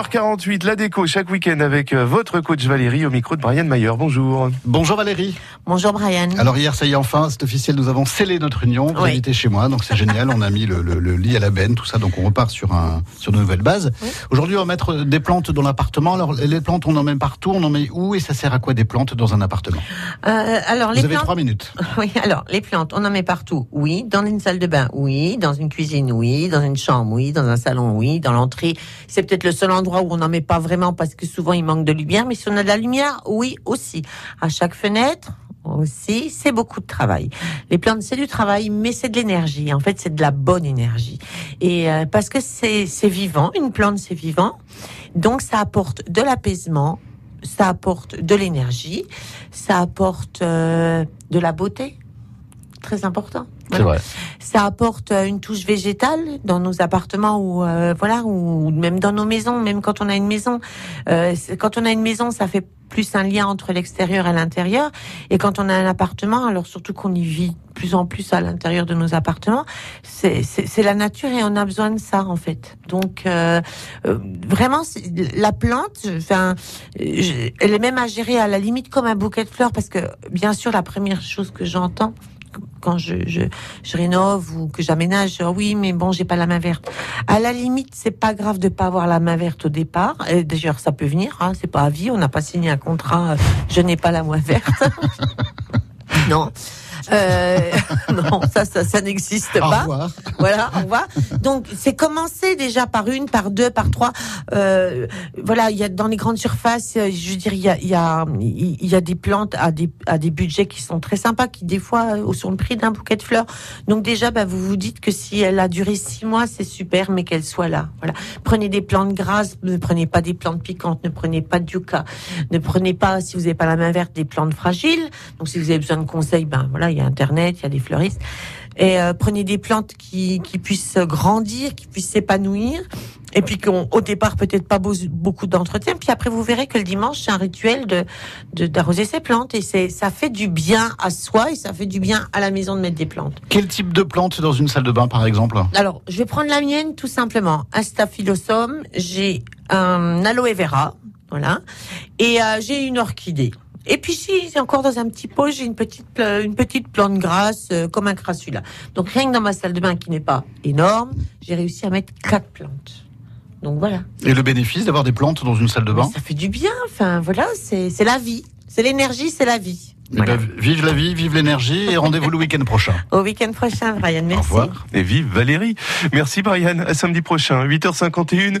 8h48, la déco chaque week-end avec euh, votre coach Valérie au micro de Brian Mayer. Bonjour. Bonjour Valérie. Bonjour Brian. Alors hier, ça y est enfin, c'est officiel, nous avons scellé notre union. Vous Oui. habitez chez moi, donc c'est génial. On a mis le, le- le lit à la benne, tout ça, donc on repart sur un sur de nouvelles bases. Aujourd'hui, on va mettre des plantes dans l'appartement. Alors les plantes, on en met partout, on en met où et ça sert à quoi des plantes dans un appartement? Euh, alors Vous les avez trois minutes. oui, alors les plantes, on en met partout. Oui, dans une salle de bain, oui, dans une cuisine, oui, dans une chambre, oui, dans un salon, oui, dans l'entrée. C'est peut-être le seul endroit où on n'en met pas vraiment parce que souvent il manque de lumière, mais si on a de la lumière, oui aussi. À chaque fenêtre. Aussi, c'est beaucoup de travail. Les plantes, c'est du travail, mais c'est de l'énergie. En fait, c'est de la bonne énergie. Et euh, parce que c'est vivant, une plante, c'est vivant. Donc, ça apporte de l'apaisement, ça apporte de l'énergie, ça apporte euh, de la beauté, très important. C'est vrai. Ça apporte euh, une touche végétale dans nos appartements ou euh, voilà ou même dans nos maisons, même quand on a une maison. Euh, quand on a une maison, ça fait plus un lien entre l'extérieur et l'intérieur. Et quand on a un appartement, alors surtout qu'on y vit plus en plus à l'intérieur de nos appartements, c'est la nature et on a besoin de ça en fait. Donc vraiment, la plante, enfin, elle est même à gérer à la limite comme un bouquet de fleurs parce que bien sûr la première chose que j'entends quand je, je, je rénove ou que j'aménage, euh, oui, mais bon, j'ai pas la main verte. À la limite, c'est pas grave de pas avoir la main verte au départ. D'ailleurs, ça peut venir, hein, c'est pas à vie. On n'a pas signé un contrat. euh, je n'ai pas la main verte. non. Euh, non, ça, ça, ça n'existe Au pas. revoir. Voilà, on va. Donc, c'est commencer déjà par une, par deux, par trois. Euh, voilà, il y a dans les grandes surfaces, euh, je veux dire, il y a, il y a, il y a des plantes à des, à des budgets qui sont très sympas, qui des fois euh, sont le prix d'un bouquet de fleurs. Donc déjà, bah, vous vous dites que si elle a duré six mois, c'est super, mais qu'elle soit là. Voilà. Prenez des plantes grasses, ne prenez pas des plantes piquantes, ne prenez pas de yucca, ne prenez pas, si vous n'avez pas la main verte, des plantes fragiles. Donc si vous avez besoin de conseils, ben voilà, il y a Internet, il y a des fleuristes. Et euh, prenez des plantes qui, qui puissent grandir, qui puissent s'épanouir, et puis qu'on au départ peut-être pas beau- beaucoup d'entretien. Puis après vous verrez que le dimanche c'est un rituel de de- d'arroser ses plantes et c'est ça fait du bien à soi et ça fait du bien à la maison de mettre des plantes. Quel type de plante dans une salle de bain, par exemple? Alors je vais prendre la mienne tout simplement. Un staphylosome, j'ai un aloe vera, voilà, et euh, j'ai une orchidée. Et puis si encore dans un petit pot, j'ai une petite pla- une petite plante grasse euh, comme un crassula. Donc rien que dans ma salle de bain qui n'est pas énorme, j'ai réussi à mettre quatre plantes. Donc voilà. Et le bénéfice d'avoir des plantes dans une salle de bain Mais ça fait du bien. Enfin voilà, c'est c'est la vie, c'est l'énergie, c'est la vie. Eh Voilà. ben, Vive la vie, vive l'énergie et rendez-vous le week-end prochain. Au week-end prochain, Brian. Merci. Au revoir. Et vive Valérie. Merci Brian. À samedi prochain, 8h51.